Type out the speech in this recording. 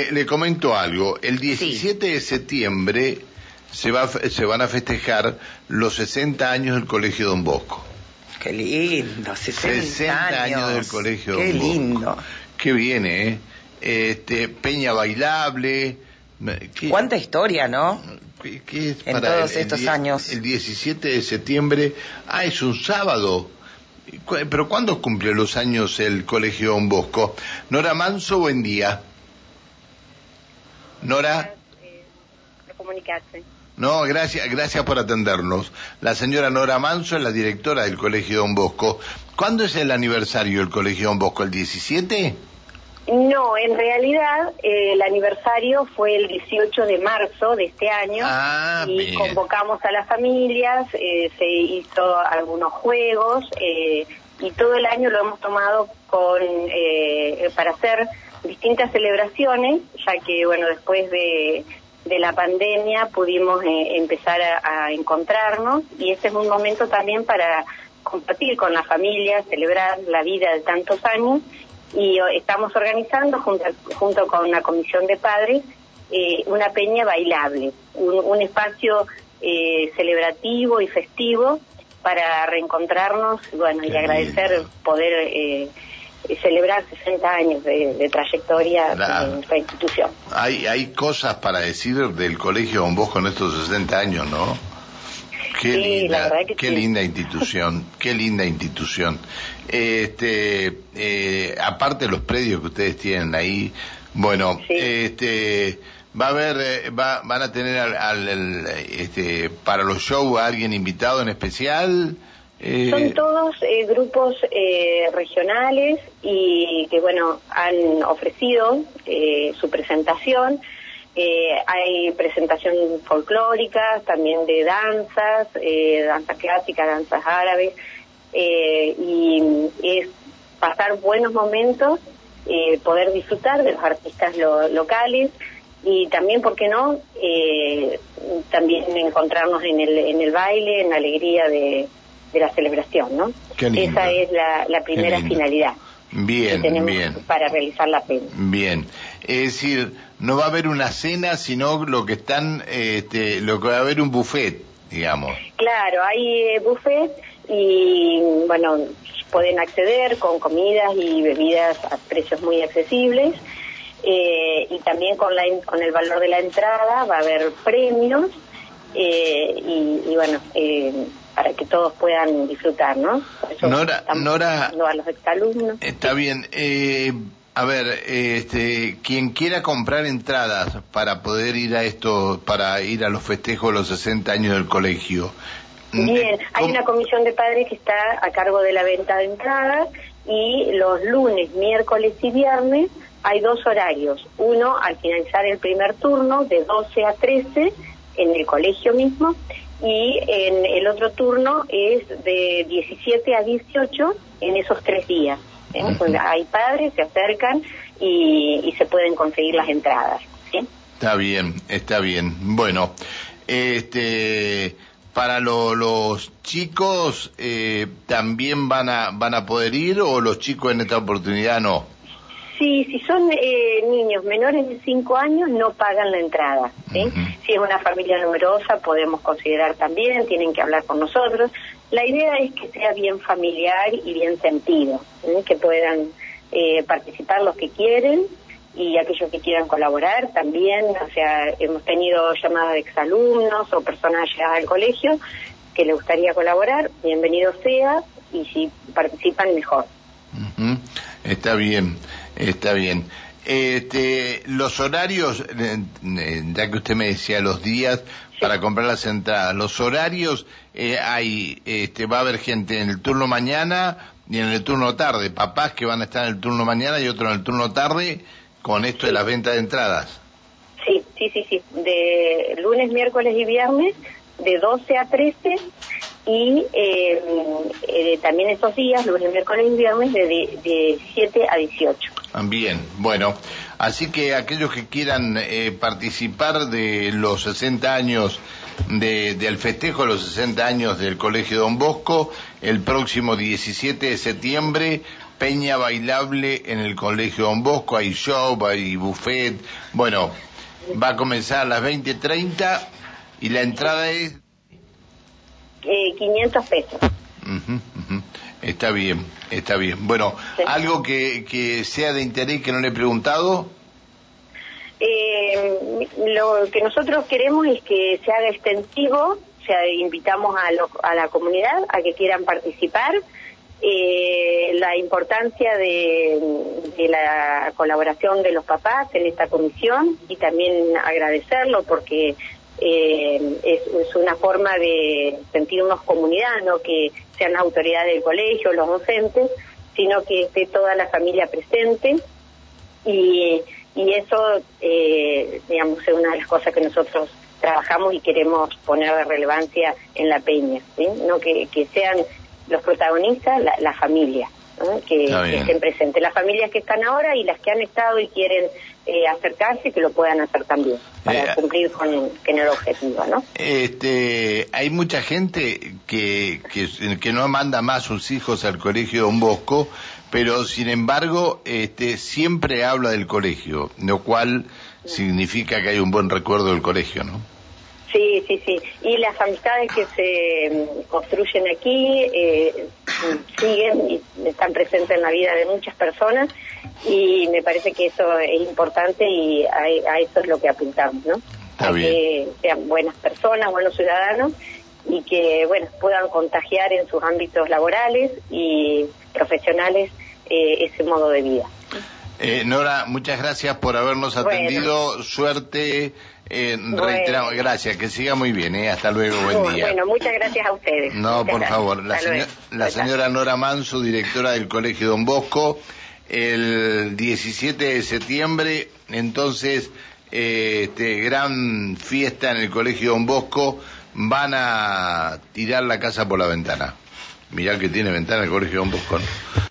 Eh, le comento algo. El 17 de septiembre se, va, se van a festejar los 60 años del Colegio Don Bosco. Qué lindo, 60, 60 años del Colegio Qué Don Bosco. lindo. Qué viene, ¿eh? Este, Peña Bailable. ¿qué- Cuánta historia, ¿no? qué- qué es en para todos el- el estos años? El 17 de septiembre. Ah, es un sábado. ¿Pero cuándo cumple los años el Colegio Don Bosco? Nora Manso, buen día. Nora. comunicarse. No, gracias, gracias por atendernos. La señora Nora Manso es la directora del Colegio Don Bosco. ¿Cuándo es el aniversario del Colegio Don Bosco? ¿El 17? No, en realidad eh, el aniversario fue el 18 de marzo de este año Ah, y bien. convocamos a las familias, eh, se hizo algunos juegos eh, y todo el año lo hemos tomado con eh, para hacer distintas celebraciones, ya que bueno después de, de la pandemia pudimos eh, empezar a, a encontrarnos y este es un momento también para compartir con la familia, celebrar la vida de tantos años y o- estamos organizando junto, junto con una comisión de padres eh, una peña bailable, un, un espacio eh, celebrativo y festivo para reencontrarnos bueno, y agradecer lindo. poder eh, celebrar 60 años de, de trayectoria Claro. en nuestra institución. Hay, hay cosas para decir del Colegio Don Bosco en estos 60 años, ¿no? Qué Sí, linda, la verdad que qué sí. linda institución, qué linda institución. Este, eh, aparte de los predios que ustedes tienen ahí, bueno, Sí. este, va a haber, eh, va, van a tener al, al- este, para los shows a alguien invitado en especial. Eh, Son todos eh, grupos eh, regionales y que, bueno, han ofrecido eh, su presentación. Eh, hay presentación folclórica, también de danzas, eh, danza clásica, danzas árabes, eh, y es pasar buenos momentos, eh, poder disfrutar de los artistas lo- locales y también, ¿por qué no?, eh, también encontrarnos en el, en el baile, en la alegría de, de la celebración, ¿no? Qué lindo. Esa es la, la primera finalidad bien, que tenemos bien. para realizar la pena. Bien, es decir, no va a haber una cena, sino lo que están, este, lo que va a haber un buffet, digamos. Claro, hay eh, buffet y, bueno, pueden acceder con comidas y bebidas a precios muy accesibles. eh, y también con, la, con el valor de la entrada va a haber premios eh, y, y, bueno, eh, para que todos puedan disfrutar, ¿no? Por eso Nora- Nora- a los exalumnos. Está bien. Eh, a ver, este, quien quiera comprar entradas para poder ir a esto, para ir a los festejos de los 60 años del colegio. Bien, hay ¿cómo- una comisión de padres que está a cargo de la venta de entradas y los lunes, miércoles y viernes hay dos horarios. Uno al finalizar el primer turno de 12 a 13 en el colegio mismo y en el otro turno es de 17 a 18 en esos tres días. ¿eh? Hay padres, se acercan y, y se pueden conseguir las entradas. ¿sí? Está bien, está bien. Bueno, este, para lo- los chicos eh, también van a van a poder ir o los chicos en esta oportunidad no. Sí, si son eh, niños menores de 5 años no pagan la entrada. ¿sí? Si es una familia numerosa podemos considerar también, tienen que hablar con nosotros. La idea es que sea bien familiar y bien sentido, ¿sí? que puedan eh, participar los que quieren y aquellos que quieran colaborar también. O sea, hemos tenido llamadas de exalumnos o personas llegadas al colegio que le gustaría colaborar, bienvenido sea y si participan mejor. Está bien, está bien. Este, los horarios, eh, eh, ya que usted me decía los días para comprar las entradas, los horarios eh, hay, este, va a haber gente en el turno mañana y en el turno tarde, papás que van a estar en el turno mañana y otros en el turno tarde con esto de las ventas de entradas. Sí, sí, sí, sí. De lunes, miércoles y viernes, de 12 a 13. Y eh, eh, también estos días, lunes, miércoles y viernes, de, de, de 17 a 18. Bien, bueno, así que aquellos que quieran eh, participar de los 60 años de- del festejo de los 60 años del Colegio Don Bosco, el próximo 17 de septiembre peña bailable en el Colegio Don Bosco, hay show, hay buffet, bueno, va a comenzar a las 20.30 y la entrada es... Eh, 500 pesos. Está bien, está bien. Bueno, Sí. algo que, que sea de interés que no le he preguntado. Eh, lo que nosotros queremos es que se haga extensivo, o sea, invitamos a, lo- a la comunidad a que quieran participar. Eh, la importancia de, de la colaboración de los papás en esta comisión y también agradecerlo porque eh, es, una forma de sentirnos comunidad, no que sean las autoridades del colegio, los docentes, sino que esté toda la familia presente y, y eso, eh, digamos, es una de las cosas que nosotros trabajamos y queremos poner de relevancia en la peña. No que, que sean los protagonistas, la familia, que, estén presentes, las familias que están ahora y las que han estado y quieren eh, acercarse, que lo puedan hacer también, para Eh, cumplir con, con el objetivo, ¿no? Este, hay mucha gente que, que, que no manda más sus hijos al colegio Don Bosco, pero sin embargo, este, siempre habla del colegio, lo cual significa que hay un buen recuerdo del colegio, ¿no? Sí, sí, sí. Y las amistades que se mm, construyen aquí eh, siguen y están presentes en la vida de muchas personas y me parece que eso es importante y a, a eso es lo que apuntamos, ¿no? Está bien. que sean buenas personas, buenos ciudadanos y que, bueno, puedan contagiar en sus ámbitos laborales y profesionales eh, ese modo de vida. Eh, Nora, muchas gracias por habernos Bueno. atendido. Suerte. Eh, Bueno. reiteramos, gracias. Que siga muy bien. Eh. Hasta luego. Buen día. Bueno, muchas gracias a ustedes. No, Muchas por gracias. favor. La, Hasta seño- luego. la señora Nora Manso, directora del Colegio Don Bosco, el 17 de septiembre, entonces, eh, este, gran fiesta en el Colegio Don Bosco, van a tirar la casa por la ventana. Mirá que tiene ventana el Colegio Don Bosco, ¿no?